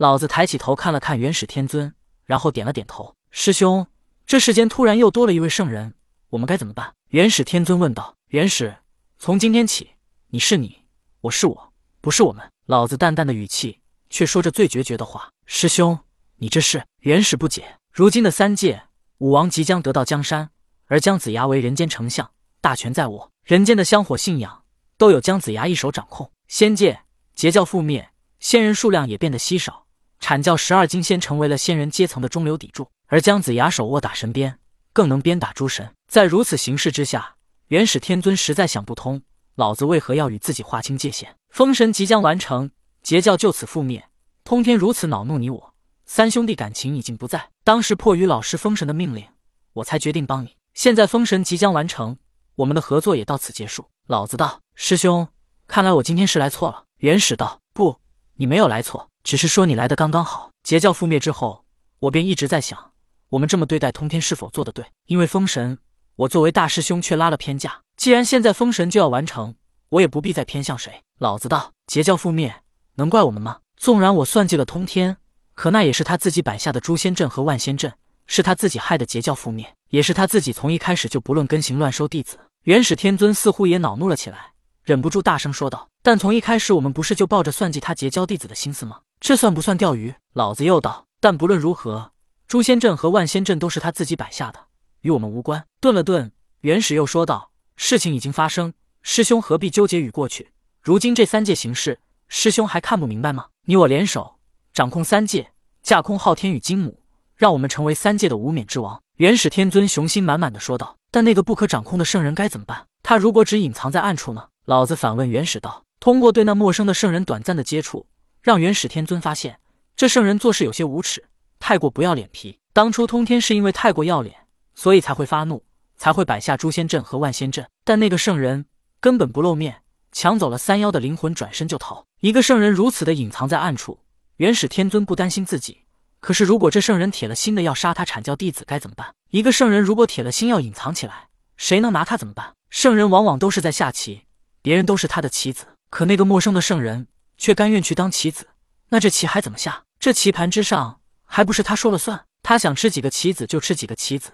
老子抬起头看了看元始天尊，然后点了点头。师兄，这世间突然又多了一位圣人，我们该怎么办？元始天尊问道。元始，从今天起，你是你，我是我，不是我们。老子淡淡的语气，却说着最决绝的话。师兄，你这是？元始不解。如今的三界武王即将得到江山，而姜子牙为人间丞相，大权在握，人间的香火信仰都有姜子牙一手掌控。仙界截教覆灭，仙人数量也变得稀少。阐教十二金仙成为了仙人阶层的中流砥柱，而姜子牙手握打神鞭，更能鞭打诸神。在如此形势之下，元始天尊实在想不通，老子为何要与自己划清界限？封神即将完成，截教就此覆灭，通天如此恼怒你我三兄弟，感情已经不在。当时迫于老师封神的命令，我才决定帮你。现在封神即将完成，我们的合作也到此结束。老子道：“师兄，看来我今天是来错了。”元始道：“不，你没有来错。”只是说你来的刚刚好。截教覆灭之后，我便一直在想，我们这么对待通天是否做得对？因为封神，我作为大师兄却拉了偏架。既然现在封神就要完成，我也不必再偏向谁。老子道：截教覆灭，能怪我们吗？纵然我算计了通天，可那也是他自己摆下的诛仙阵和万仙阵，是他自己害的截教覆灭，也是他自己从一开始就不论根行乱收弟子。元始天尊似乎也恼怒了起来，忍不住大声说道：“但从一开始，我们不是就抱着算计他截教弟子的心思吗？”这算不算钓鱼？老子又道。但不论如何，诛仙阵和万仙阵都是他自己摆下的，与我们无关。顿了顿，元始又说道：“事情已经发生，师兄何必纠结于过去？如今这三界形势，师兄还看不明白吗？你我联手，掌控三界，架空昊天与金母，让我们成为三界的无冕之王。”元始天尊雄心满满的说道：“但那个不可掌控的圣人该怎么办？他如果只隐藏在暗处呢？”老子反问元始道：“通过对那陌生的圣人短暂的接触。”让元始天尊发现这圣人做事有些无耻，太过不要脸皮。当初通天是因为太过要脸，所以才会发怒，才会摆下诛仙阵和万仙阵。但那个圣人根本不露面，抢走了三妖的灵魂，转身就逃。一个圣人如此的隐藏在暗处，元始天尊不担心自己。可是如果这圣人铁了心的要杀他阐教弟子，该怎么办？一个圣人如果铁了心要隐藏起来，谁能拿他怎么办？圣人往往都是在下棋，别人都是他的棋子，可那个陌生的圣人。却甘愿去当棋子，那这棋还怎么下？这棋盘之上还不是他说了算？他想吃几个棋子就吃几个棋子。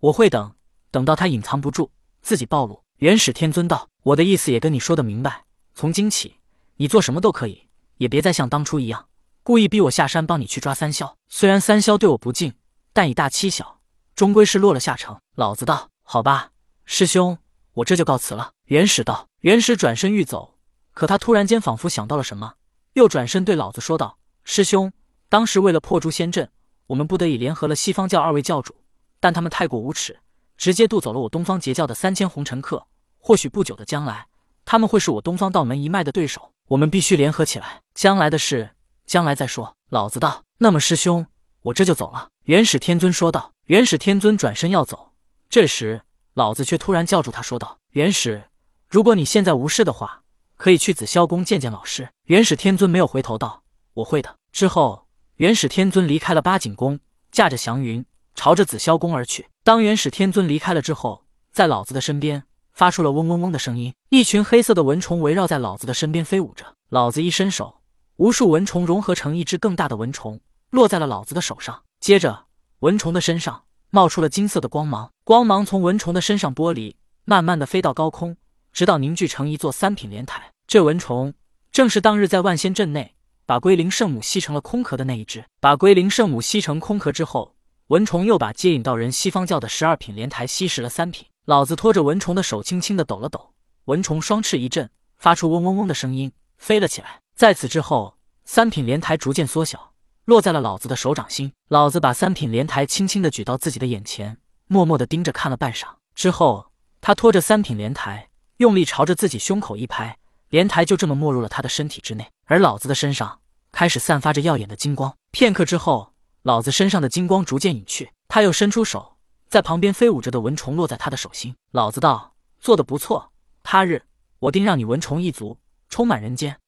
我会等，等到他隐藏不住，自己暴露。元始天尊道：“我的意思也跟你说的明白，从今起，你做什么都可以，也别再像当初一样，故意逼我下山帮你去抓三霄。虽然三霄对我不敬，但以大欺小，终归是落了下乘。”老子道：“好吧，师兄，我这就告辞了。”元始道：“元始转身欲走。”可他突然间仿佛想到了什么，又转身对老子说道：“师兄，当时为了破诛仙阵，我们不得已联合了西方教二位教主，但他们太过无耻，直接渡走了我东方截教的三千红尘客。或许不久的将来，他们会是我东方道门一脉的对手。我们必须联合起来。将来的事，将来再说。”老子道：“那么师兄，我这就走了。”元始天尊说道。元始天尊转身要走，这时老子却突然叫住他，说道：“元始，如果你现在无事的话。”可以去紫霄宫见见老师。元始天尊没有回头道：“我会的。”之后，元始天尊离开了八景宫，驾着祥云朝着紫霄宫而去。当元始天尊离开了之后，在老子的身边发出了嗡嗡嗡的声音，一群黑色的蚊虫围绕在老子的身边飞舞着。老子一伸手，无数蚊虫融合成一只更大的蚊虫，落在了老子的手上。接着，蚊虫的身上冒出了金色的光芒，光芒从蚊虫的身上剥离，慢慢的飞到高空。直到凝聚成一座三品莲台，这蚊虫正是当日在万仙阵内把龟灵圣母吸成了空壳的那一只。把龟灵圣母吸成空壳之后，蚊虫又把接引道人西方教的十二品莲台吸食了三品。老子拖着蚊虫的手轻轻的抖了抖，蚊虫双翅一震，发出嗡嗡嗡的声音，飞了起来。在此之后，三品莲台逐渐缩小，落在了老子的手掌心。老子把三品莲台轻轻的举到自己的眼前，默默的盯着看了半晌之后，他拖着三品莲台。用力朝着自己胸口一拍，莲台就这么没入了他的身体之内。而老子的身上开始散发着耀眼的金光。片刻之后，老子身上的金光逐渐隐去，他又伸出手，在旁边飞舞着的蚊虫落在他的手心。老子道：“做的不错，他日我定让你蚊虫一族充满人间。”